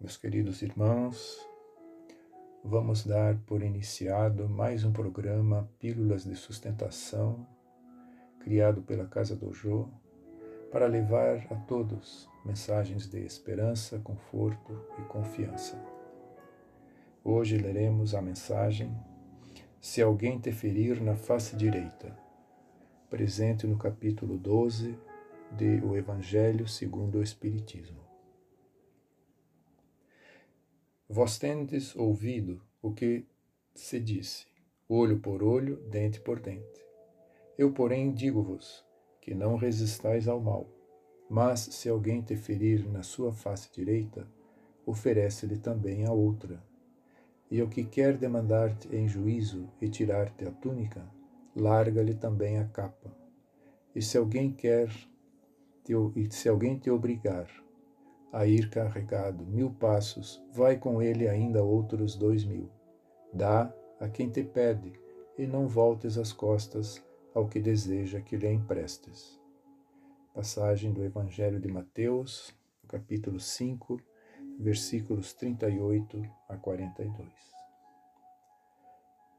Meus queridos irmãos, vamos dar por iniciado mais um programa Pílulas de Sustentação, criado pela Casa do Jô, para levar a todos mensagens de esperança, conforto e confiança. Hoje leremos a mensagem Se alguém te ferir na face direita, presente no capítulo 12 de O Evangelho segundo o Espiritismo. Vós tendes ouvido o que se disse, olho por olho, dente por dente. Eu, porém, digo-vos que não resistais ao mal, mas se alguém te ferir na sua face direita, oferece-lhe também a outra. E o que quer demandar-te em juízo e tirar-te a túnica, larga-lhe também a capa. E se alguém quer te, e se alguém te obrigar a ir carregado mil passos, vai com ele ainda outros dois mil. Dá a quem te pede, e não voltes as costas ao que deseja que lhe emprestes. Passagem do Evangelho de Mateus, capítulo 5, versículos 38 a 42.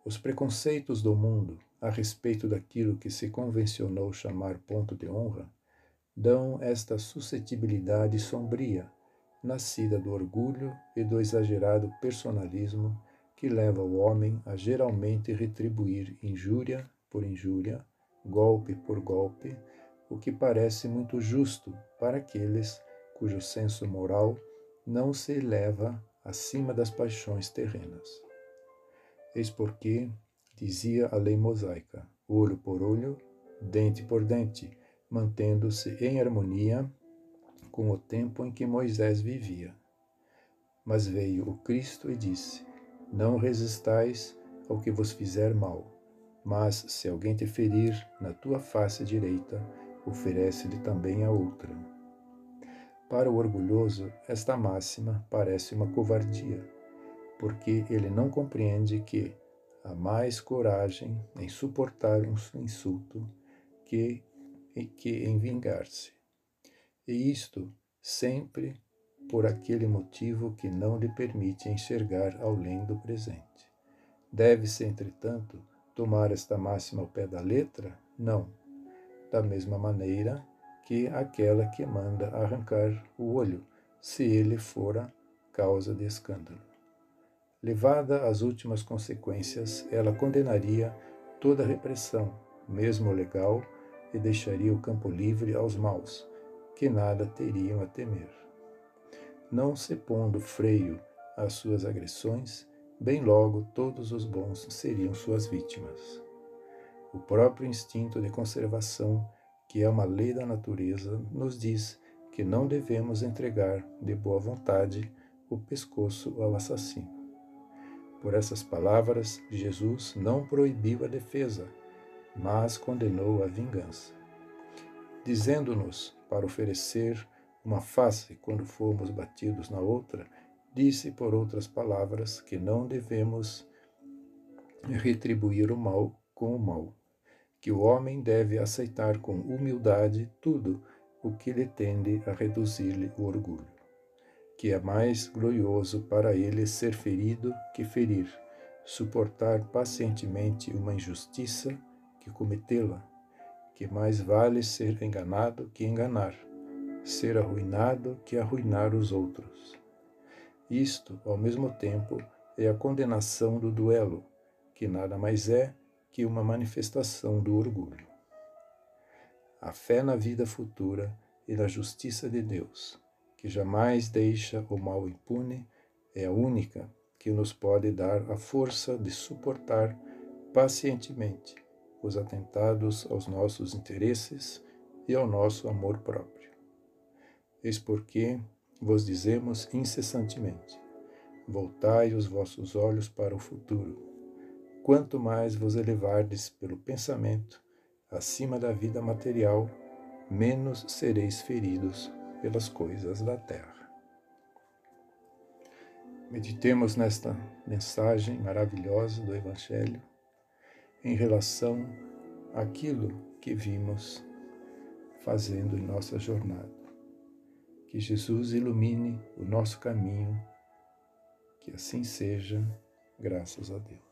Os preconceitos do mundo a respeito daquilo que se convencionou chamar ponto de honra dão esta suscetibilidade sombria, nascida do orgulho e do exagerado personalismo que leva o homem a geralmente retribuir injúria por injúria, golpe por golpe, o que parece muito justo para aqueles cujo senso moral não se eleva acima das paixões terrenas. Eis porque, dizia a lei mosaica, olho por olho, dente por dente, mantendo-se em harmonia com o tempo em que Moisés vivia. Mas veio o Cristo e disse: Não resistais ao que vos fizer mal, mas se alguém te ferir na tua face direita, oferece-lhe também a outra. Para o orgulhoso, esta máxima parece uma covardia, porque ele não compreende que há mais coragem em suportar um insulto que que em vingar-se. E isto sempre por aquele motivo que não lhe permite enxergar além do presente. Deve-se, entretanto, tomar esta máxima ao pé da letra? Não. Da mesma maneira que aquela que manda arrancar o olho, se ele fora causa de escândalo. Levada às últimas consequências, ela condenaria toda repressão, mesmo legal, e deixaria o campo livre aos maus, que nada teriam a temer. Não se pondo freio às suas agressões, bem logo todos os bons seriam suas vítimas. O próprio instinto de conservação, que é uma lei da natureza, nos diz que não devemos entregar de boa vontade o pescoço ao assassino. Por essas palavras, Jesus não proibiu a defesa, mas condenou a vingança, dizendo-nos para oferecer uma face quando formos batidos na outra, disse por outras palavras que não devemos retribuir o mal com o mal, que o homem deve aceitar com humildade tudo o que lhe tende a reduzir-lhe o orgulho, que é mais glorioso para ele ser ferido que ferir, suportar pacientemente uma injustiça que cometê-la, que mais vale ser enganado que enganar, ser arruinado que arruinar os outros. Isto, ao mesmo tempo, é a condenação do duelo, que nada mais é que uma manifestação do orgulho. A fé na vida futura e na justiça de Deus, que jamais deixa o mal impune, é a única que nos pode dar a força de suportar pacientemente os atentados aos nossos interesses e ao nosso amor próprio. Eis porque vos dizemos incessantemente: voltai os vossos olhos para o futuro. Quanto mais vos elevardes pelo pensamento acima da vida material, menos sereis feridos pelas coisas da terra. Meditemos nesta mensagem maravilhosa do Evangelho em relação àquilo que vimos fazendo em nossa jornada. Que Jesus ilumine o nosso caminho Que assim seja, graças a Deus.